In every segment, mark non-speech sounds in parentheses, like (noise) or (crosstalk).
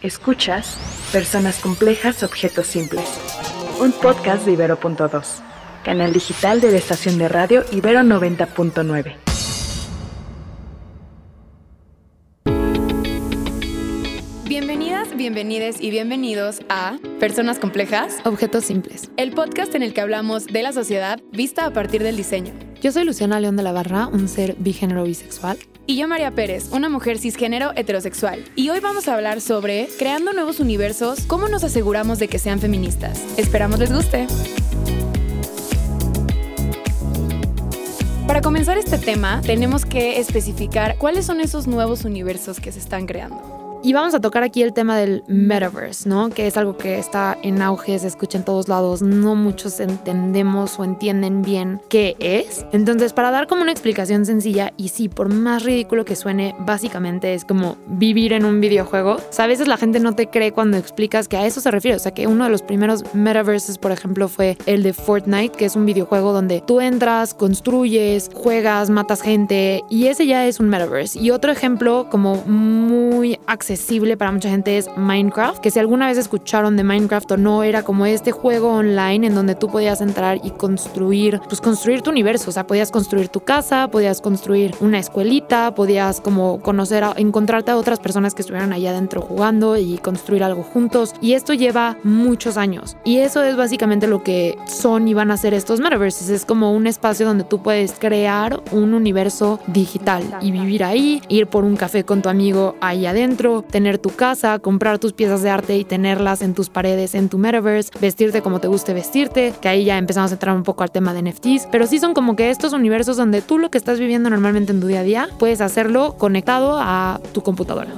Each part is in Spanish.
Escuchas Personas Complejas, Objetos Simples, un podcast de Ibero.2, canal digital de la estación de radio Ibero 90.9. Bienvenidas, bienvenides y bienvenidos a Personas Complejas, Objetos Simples, el podcast en el que hablamos de la sociedad vista a partir del diseño. Yo soy Luciana León de la Barra, un ser bigénero bisexual. Y yo María Pérez, una mujer cisgénero heterosexual. Y hoy vamos a hablar sobre creando nuevos universos, cómo nos aseguramos de que sean feministas. Esperamos les guste. Para comenzar este tema, tenemos que especificar cuáles son esos nuevos universos que se están creando. Y vamos a tocar aquí el tema del metaverse, ¿no? Que es algo que está en auge, se escucha en todos lados, no muchos entendemos o entienden bien qué es. Entonces, para dar como una explicación sencilla, y sí, por más ridículo que suene, básicamente es como vivir en un videojuego. A veces la gente no te cree cuando explicas que a eso se refiere. O sea, que uno de los primeros metaverses, por ejemplo, fue el de Fortnite, que es un videojuego donde tú entras, construyes, juegas, matas gente, y ese ya es un metaverse. Y otro ejemplo como muy accesible accesible para mucha gente es Minecraft, que si alguna vez escucharon de Minecraft o no, era como este juego online en donde tú podías entrar y construir, pues construir tu universo, o sea, podías construir tu casa, podías construir una escuelita, podías como conocer, a, encontrarte a otras personas que estuvieran allá adentro jugando y construir algo juntos. Y esto lleva muchos años. Y eso es básicamente lo que son y van a ser estos metaverses. Es como un espacio donde tú puedes crear un universo digital y vivir ahí, ir por un café con tu amigo ahí adentro, tener tu casa, comprar tus piezas de arte y tenerlas en tus paredes, en tu metaverse, vestirte como te guste vestirte, que ahí ya empezamos a entrar un poco al tema de NFTs, pero sí son como que estos universos donde tú lo que estás viviendo normalmente en tu día a día, puedes hacerlo conectado a tu computadora.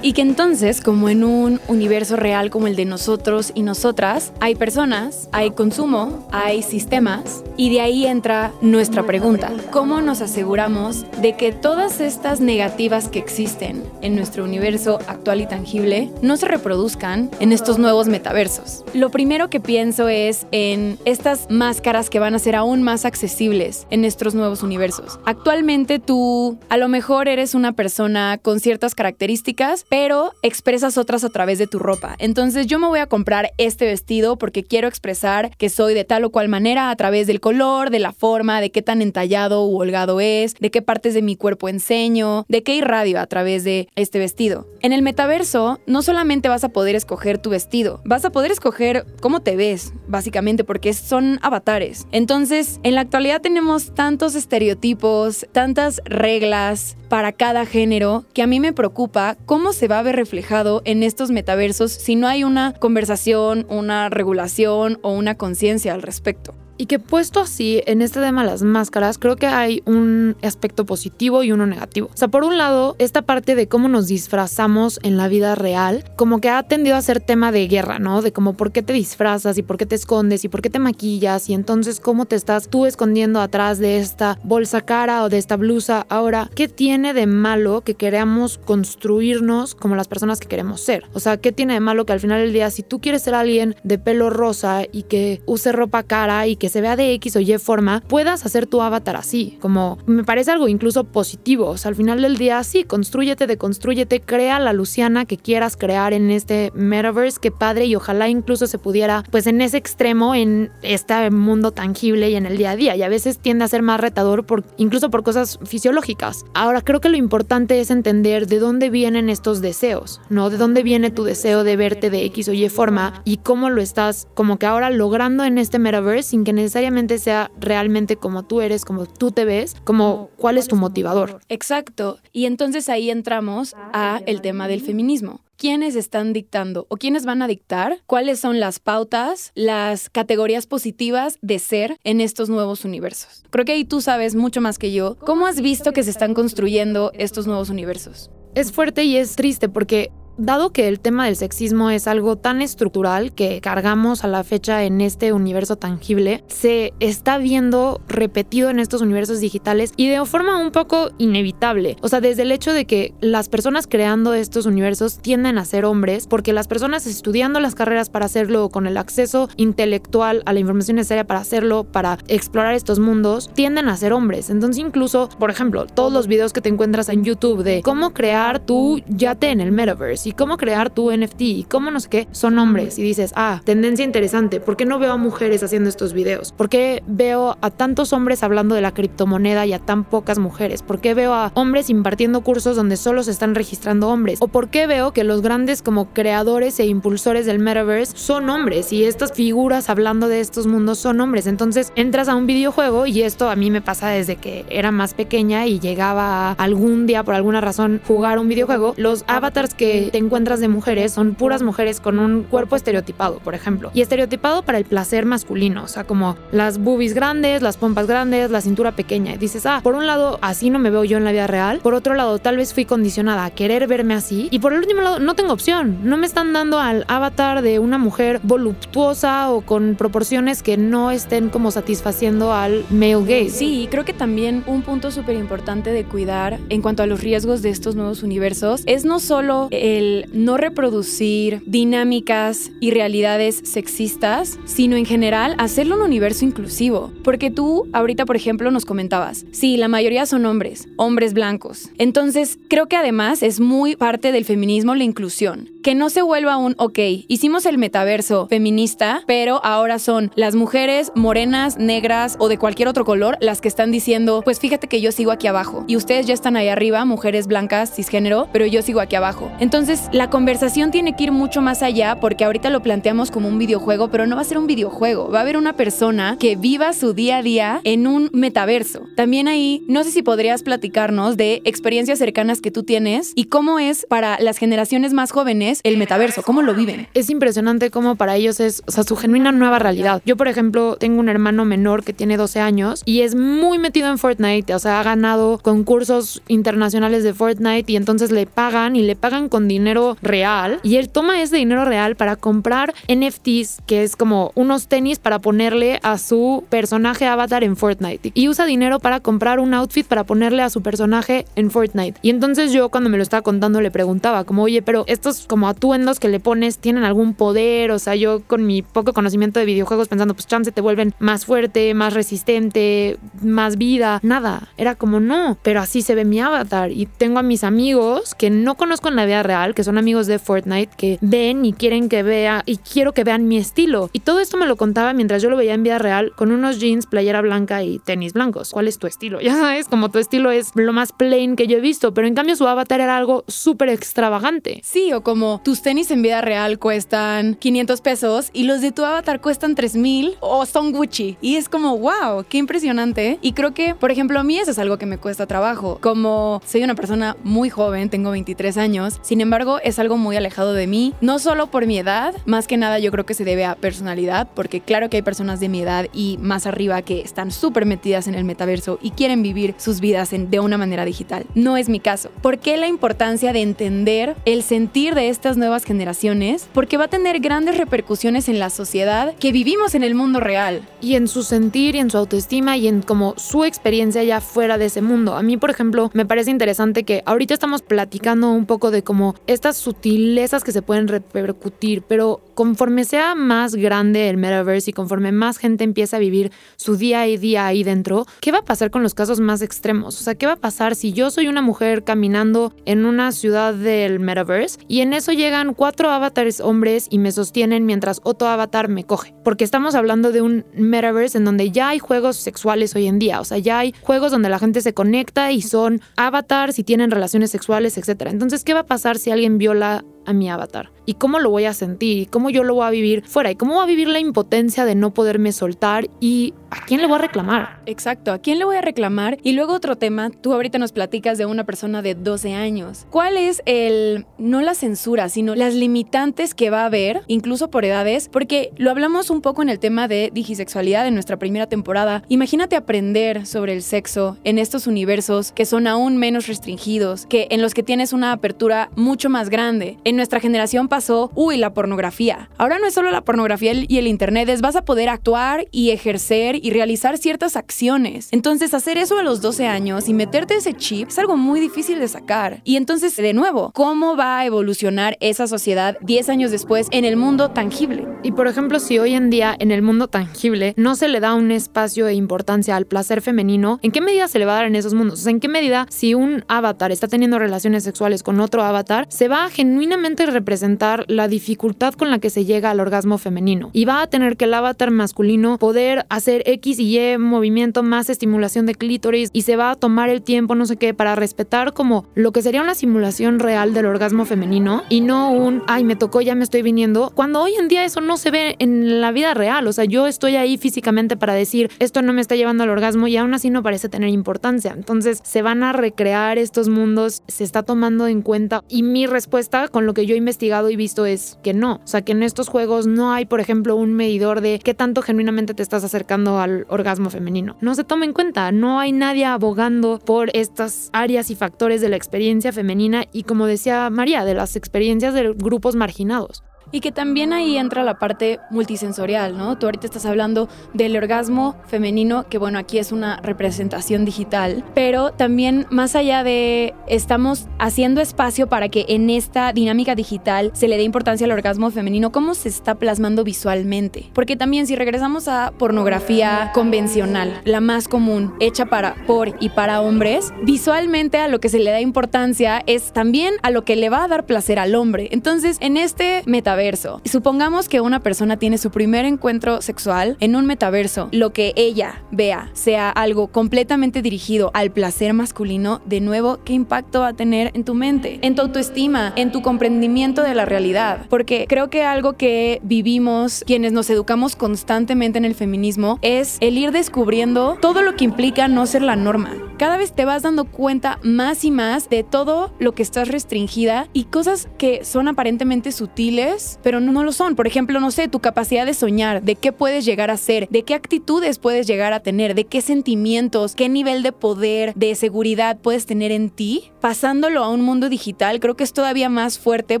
Y que entonces, como en un universo real como el de nosotros y nosotras, hay personas, hay consumo, hay sistemas, y de ahí entra nuestra pregunta. ¿Cómo nos aseguramos de que todas estas negativas que existen en nuestro universo actual y tangible no se reproduzcan en estos nuevos metaversos? Lo primero que pienso es en estas máscaras que van a ser aún más accesibles en nuestros nuevos universos. Actualmente tú a lo mejor eres una persona con ciertas características, pero expresas otras a través de tu ropa. Entonces yo me voy a comprar este vestido porque quiero expresar que soy de tal o cual manera a través del color, de la forma, de qué tan entallado u holgado es, de qué partes de mi cuerpo enseño, de qué irradio a través de este vestido. En el metaverso no solamente vas a poder escoger tu vestido, vas a poder escoger cómo te ves, básicamente, porque son avatares. Entonces, en la actualidad tenemos tantos estereotipos, tantas reglas para cada género que a mí me preocupa cómo se va a ver reflejado en estos metaversos si no hay una conversación, una regulación o una conciencia al respecto. Y que puesto así, en este tema las máscaras, creo que hay un aspecto positivo y uno negativo. O sea, por un lado, esta parte de cómo nos disfrazamos en la vida real, como que ha tendido a ser tema de guerra, ¿no? De como por qué te disfrazas y por qué te escondes y por qué te maquillas y entonces cómo te estás tú escondiendo atrás de esta bolsa cara o de esta blusa. Ahora, ¿qué tiene de malo que queramos construirnos como las personas que queremos ser? O sea, ¿qué tiene de malo que al final del día, si tú quieres ser alguien de pelo rosa y que use ropa cara y que se vea de X o Y forma, puedas hacer tu avatar así. Como me parece algo incluso positivo. O sea, al final del día, sí, construyete, deconstrúyete, crea la Luciana que quieras crear en este metaverse, que padre, y ojalá incluso se pudiera, pues en ese extremo, en este mundo tangible y en el día a día. Y a veces tiende a ser más retador por, incluso por cosas fisiológicas. Ahora, creo que lo importante es entender de dónde vienen estos deseos, ¿no? De dónde viene tu deseo de verte de X o Y forma y cómo lo estás como que ahora logrando en este metaverse sin que necesariamente sea realmente como tú eres, como tú te ves, como cuál es tu motivador. Exacto. Y entonces ahí entramos a el tema del feminismo quiénes están dictando o quiénes van a dictar cuáles son las pautas, las categorías positivas de ser en estos nuevos universos. Creo que ahí tú sabes mucho más que yo. ¿Cómo has visto que se están construyendo estos nuevos universos? Es fuerte y es triste porque dado que el tema del sexismo es algo tan estructural que cargamos a la fecha en este universo tangible, se está viendo repetido en estos universos digitales y de forma un poco inevitable. O sea, desde el hecho de que las personas creando estos universos tienden a ser hombres, porque las personas estudiando las carreras para hacerlo, con el acceso intelectual a la información necesaria para hacerlo, para explorar estos mundos, tienden a ser hombres. Entonces incluso, por ejemplo, todos los videos que te encuentras en YouTube de cómo crear tu yate en el metaverse y cómo crear tu NFT y cómo no sé qué, son hombres. Y dices, ah, tendencia interesante, ¿por qué no veo a mujeres haciendo estos videos? ¿Por qué veo a tantos hombres hablando de la criptomoneda y a tan pocas mujeres? ¿Por qué veo a hombres impartiendo cursos donde solo se están registrando hombres? ¿O por qué veo que los grandes como creadores e impulsores del metaverse son hombres y estas figuras hablando de estos mundos son hombres? Entonces entras a un videojuego y esto a mí me pasa desde que era más pequeña y llegaba algún día por alguna razón jugar un videojuego. Los avatars que te encuentras de mujeres son puras mujeres con un cuerpo estereotipado, por ejemplo. Y estereotipado para el placer masculino, o sea, como las boobies grandes, las pompas grandes, la cintura pequeña. Y dices, ah, por un lado, así no me veo yo en la vida real. Por otro lado, tal vez fui condicionada a querer verme así. Y por el último lado, no tengo opción. No me están dando al avatar de una mujer voluptuosa o con proporciones que no estén como satisfaciendo al male gaze. Sí, creo que también un punto súper importante de cuidar en cuanto a los riesgos de estos nuevos universos es no solo el no reproducir dinámicas y realidades sexistas, sino en general hacerlo un universo inclusivo. Porque tú ahorita, por ejemplo, nos comentabas, sí, la mayoría son hombres, hombres blancos. Entonces, creo que además es muy parte del feminismo la inclusión. Que no se vuelva un, ok, hicimos el metaverso feminista, pero ahora son las mujeres morenas, negras o de cualquier otro color las que están diciendo, pues fíjate que yo sigo aquí abajo y ustedes ya están ahí arriba, mujeres blancas, cisgénero, pero yo sigo aquí abajo. Entonces, la conversación tiene que ir mucho más allá porque ahorita lo planteamos como un videojuego, pero no va a ser un videojuego, va a haber una persona que viva su día a día en un metaverso. También ahí, no sé si podrías platicarnos de experiencias cercanas que tú tienes y cómo es para las generaciones más jóvenes el metaverso, cómo lo viven. Es impresionante cómo para ellos es, o sea, su genuina nueva realidad. Yo, por ejemplo, tengo un hermano menor que tiene 12 años y es muy metido en Fortnite, o sea, ha ganado concursos internacionales de Fortnite y entonces le pagan y le pagan con dinero real y él toma ese dinero real para comprar NFTs, que es como unos tenis para ponerle a su personaje avatar en Fortnite y usa dinero para comprar un outfit para ponerle a su personaje en Fortnite. Y entonces yo cuando me lo estaba contando le preguntaba como, oye, pero estos como atuendos que le pones tienen algún poder, o sea, yo con mi poco conocimiento de videojuegos pensando, pues chance te vuelven más fuerte, más resistente, más vida, nada, era como no, pero así se ve mi avatar y tengo a mis amigos que no conozco en la vida real, que son amigos de Fortnite, que ven y quieren que vea y quiero que vean mi estilo. Y todo esto me lo contaba mientras yo lo veía en vida real con unos jeans, playera blanca y tenis blancos. ¿Cuál es tu estilo? (laughs) Ya sabes, como tu estilo es lo más plain que yo he visto, pero en cambio su avatar era algo súper extravagante. Sí, o tus tenis en vida real cuestan 500 pesos y los de tu avatar cuestan 3000 o son Gucci. Y es como, wow, qué impresionante. Y creo que, por ejemplo, a mí eso es algo que me cuesta trabajo. Como soy una persona muy joven, tengo 23 años, sin embargo, es algo muy alejado de mí, no solo por mi edad, más que nada yo creo que se debe a personalidad, porque claro que hay personas de mi edad y más arriba que están súper metidas en el metaverso y quieren vivir sus vidas de una manera digital. No es mi caso. ¿Por qué la importancia de entender el sentir de estas nuevas generaciones? Porque va a tener grandes repercusiones en la sociedad que vivimos en el mundo real. Y en su sentir y en su autoestima y en como su experiencia ya fuera de ese mundo. A mí, por ejemplo, me parece interesante que ahorita estamos platicando un poco de como estas sutilezas que se pueden repercutir, pero conforme sea más grande el metaverse y conforme más gente empieza a vivir su día a día ahí dentro, ¿qué va a pasar con los casos más extremos? O sea, ¿qué va a pasar si yo soy una mujer caminando en una ciudad del metaverse y en eso llegan cuatro avatares hombres y me sostienen mientras otro avatar me coge? Porque estamos hablando de un metaverse en donde ya hay juegos sexuales hoy en día, o sea, ya hay juegos donde la gente se conecta y son avatars y tienen relaciones sexuales, etc. Entonces, ¿qué va a pasar si alguien viola a mi avatar? ¿Y cómo lo voy a sentir? ¿Y cómo yo lo voy a vivir fuera? ¿Y cómo va a vivir la impotencia de no poderme soltar? ¿Y a quién le voy a reclamar? Exacto, ¿a quién le voy a reclamar? Y luego otro tema, tú ahorita nos platicas de una persona de 12 años. ¿Cuál es el, no la censura, sino las limitantes que va a haber, incluso por edades? Porque lo hablamos un poco en el tema de digisexualidad en nuestra primera temporada. Imagínate aprender sobre el sexo en estos universos que son aún menos restringidos, que en los que tienes una apertura mucho más grande. En nuestra generación pasó, uy, la pornografía. Ahora no es solo la pornografía y el internet, es vas a poder actuar y ejercer y realizar ciertas acciones. Entonces, hacer eso a los 12 años y meterte ese chip es algo muy difícil de sacar. Y entonces, de nuevo, ¿cómo va a evolucionar esa sociedad 10 años después en el mundo tangible? Y por ejemplo, si hoy en día en el mundo tangible no se le da un espacio e importancia al placer femenino, ¿en qué medida se le va a dar en esos mundos? ¿en qué medida si un avatar está teniendo relaciones sexuales con otro avatar, se va a genuinamente representar la dificultad con la que se llega al orgasmo femenino? Y va a tener que el avatar masculino poder hacer X y Y movimiento más estimulación de clítoris y se va a tomar el tiempo, no sé qué, para respetar como lo que sería una simulación real del orgasmo femenino y no un, ay, me tocó, ya me estoy viniendo, cuando hoy en día eso no se ve en la vida real, o sea, yo estoy ahí físicamente para decir, esto no me está llevando al orgasmo y aún así no parece tener importancia. Entonces se van a recrear estos mundos, se está tomando en cuenta. Y mi respuesta con lo que yo he investigado y visto es que no, o sea, que en estos juegos no hay, por ejemplo, un medidor de qué tanto genuinamente te estás acercando al orgasmo femenino. No se toma en cuenta, no hay nadie abogando por estas áreas y factores de la experiencia femenina y como decía María, de las experiencias de grupos marginados. Y que también ahí entra la parte multisensorial, ¿no? Tú ahorita estás hablando del orgasmo femenino, que bueno, aquí es una representación digital, pero también más allá de estamos haciendo espacio para que en esta dinámica digital se le dé importancia al orgasmo femenino, ¿cómo se está plasmando visualmente? Porque también si regresamos a pornografía convencional, la más común, hecha para por y para hombres, visualmente a lo que se le da importancia es también a lo que le va a dar placer al hombre. Entonces, en este metaverso metaverso. Supongamos que una persona tiene su primer encuentro sexual en un metaverso. Lo que ella vea sea algo completamente dirigido al placer masculino, de nuevo, ¿qué impacto va a tener en tu mente, en tu autoestima, en tu comprendimiento de la realidad? Porque creo que algo que vivimos quienes nos educamos constantemente en el feminismo es el ir descubriendo todo lo que implica no ser la norma. Cada vez te vas dando cuenta más y más de todo lo que estás restringida y cosas que son aparentemente sutiles pero no, lo son. Por ejemplo, no sé, tu capacidad de soñar, de qué puedes llegar a ser, de qué actitudes puedes llegar a tener, de qué sentimientos, qué nivel de poder, de seguridad puedes tener en ti. Pasándolo a un mundo digital, creo que es todavía más fuerte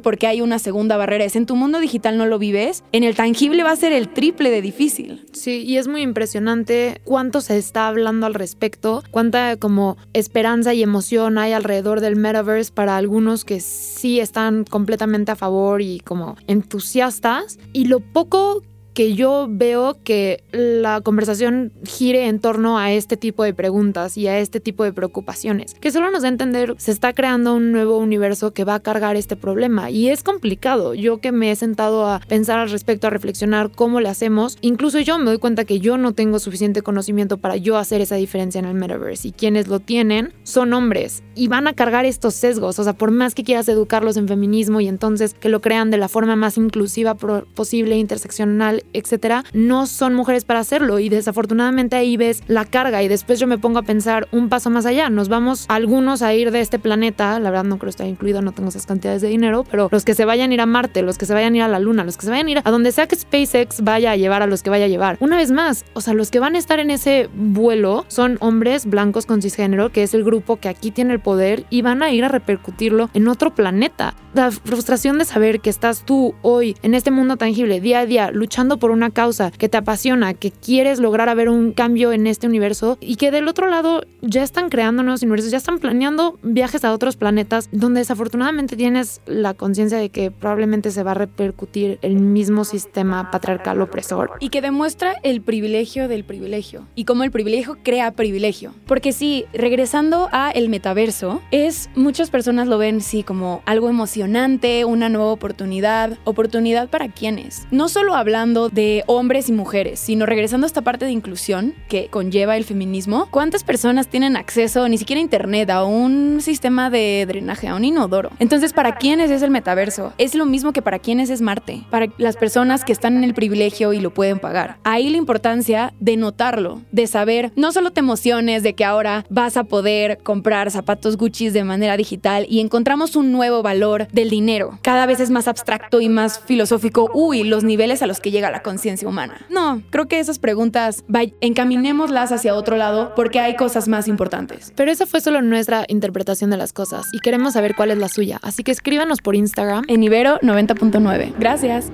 porque hay una segunda barrera. Es en tu mundo digital no lo vives, en el tangible va a ser el triple de difícil. Sí, y es muy impresionante cuánto se está hablando al respecto, cuánta como esperanza y emoción hay alrededor del metaverse para algunos que sí están completamente a favor y como entusiastas y lo poco que yo veo que la conversación gire en torno a este tipo de preguntas y a este tipo de preocupaciones, que solo nos da a entender se está creando un nuevo universo que va a cargar este problema. Y es complicado. Yo que me he sentado a pensar al respecto, a reflexionar cómo le hacemos, incluso yo me doy cuenta que yo no tengo suficiente conocimiento para yo hacer esa diferencia en el metaverse. Y quienes lo tienen son hombres y van a cargar estos sesgos, o sea, por más que quieras educarlos en feminismo y entonces que lo crean de la forma más inclusiva posible, interseccional, etcétera, no son mujeres para hacerlo. Y desafortunadamente ahí ves la carga. Y después yo me pongo a pensar un paso más allá, nos vamos algunos a ir de este planeta, la verdad no creo estar incluido, no tengo esas cantidades de dinero, pero los que se vayan a ir a Marte, los que se vayan a ir a la Luna, los que se vayan a ir a donde sea que SpaceX vaya a llevar a los que vaya a llevar. Una vez más, o sea, los que van a estar en ese vuelo son hombres blancos con cisgénero, que es el grupo que aquí tiene el poder y van a ir a repercutirlo en otro planeta. La frustración de saber que estás tú hoy en este mundo tangible, día a día, luchando por una causa que te apasiona, que quieres lograr haber un cambio en este universo y que del otro lado ya están creando nuevos universos, ya están planeando viajes a otros planetas donde desafortunadamente tienes la conciencia de que probablemente se va a repercutir el mismo sistema patriarcal opresor. Y que demuestra el privilegio del privilegio y cómo el privilegio crea privilegio. Porque sí, regresando a el metaverso, es muchas personas lo ven sí como algo emocionante, una nueva oportunidad, oportunidad para quienes. No solo hablando de hombres y mujeres, sino regresando a esta parte de inclusión que conlleva el feminismo, ¿cuántas personas tienen acceso ni siquiera a internet, a un sistema de drenaje, a un inodoro? Entonces, ¿para quiénes es el metaverso? Es lo mismo que para quienes es Marte, para las personas que están en el privilegio y lo pueden pagar. Ahí la importancia de notarlo, de saber, no solo te emociones de que ahora vas a poder comprar zapatos Gucci de manera digital y encontramos un nuevo valor del dinero. Cada vez es más abstracto y más filosófico. Uy, los niveles a los que llega la conciencia humana. No, creo que esas preguntas encaminémoslas hacia otro lado porque hay cosas más importantes. Pero esa fue solo nuestra interpretación de las cosas y queremos saber cuál es la suya. Así que escríbanos por Instagram en Ibero 90.9. Gracias.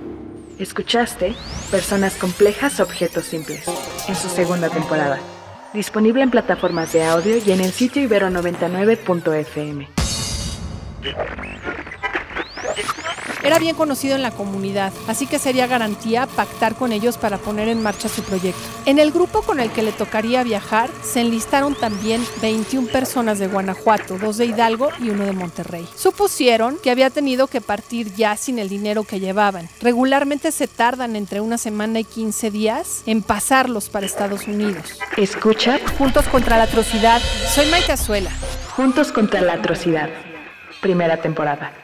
Escuchaste Personas Complejas, Objetos Simples, en su segunda temporada. Disponible en plataformas de audio y en el sitio ibero99.fm. Era bien conocido en la comunidad, así que sería garantía pactar con ellos para poner en marcha su proyecto. En el grupo con el que le tocaría viajar se enlistaron también 21 personas de Guanajuato, dos de Hidalgo y uno de Monterrey. Supusieron que había tenido que partir ya sin el dinero que llevaban. Regularmente se tardan entre una semana y 15 días en pasarlos para Estados Unidos. Escucha Juntos contra la atrocidad. Soy Maite Azuela. Juntos contra la Atrocidad. Primera temporada.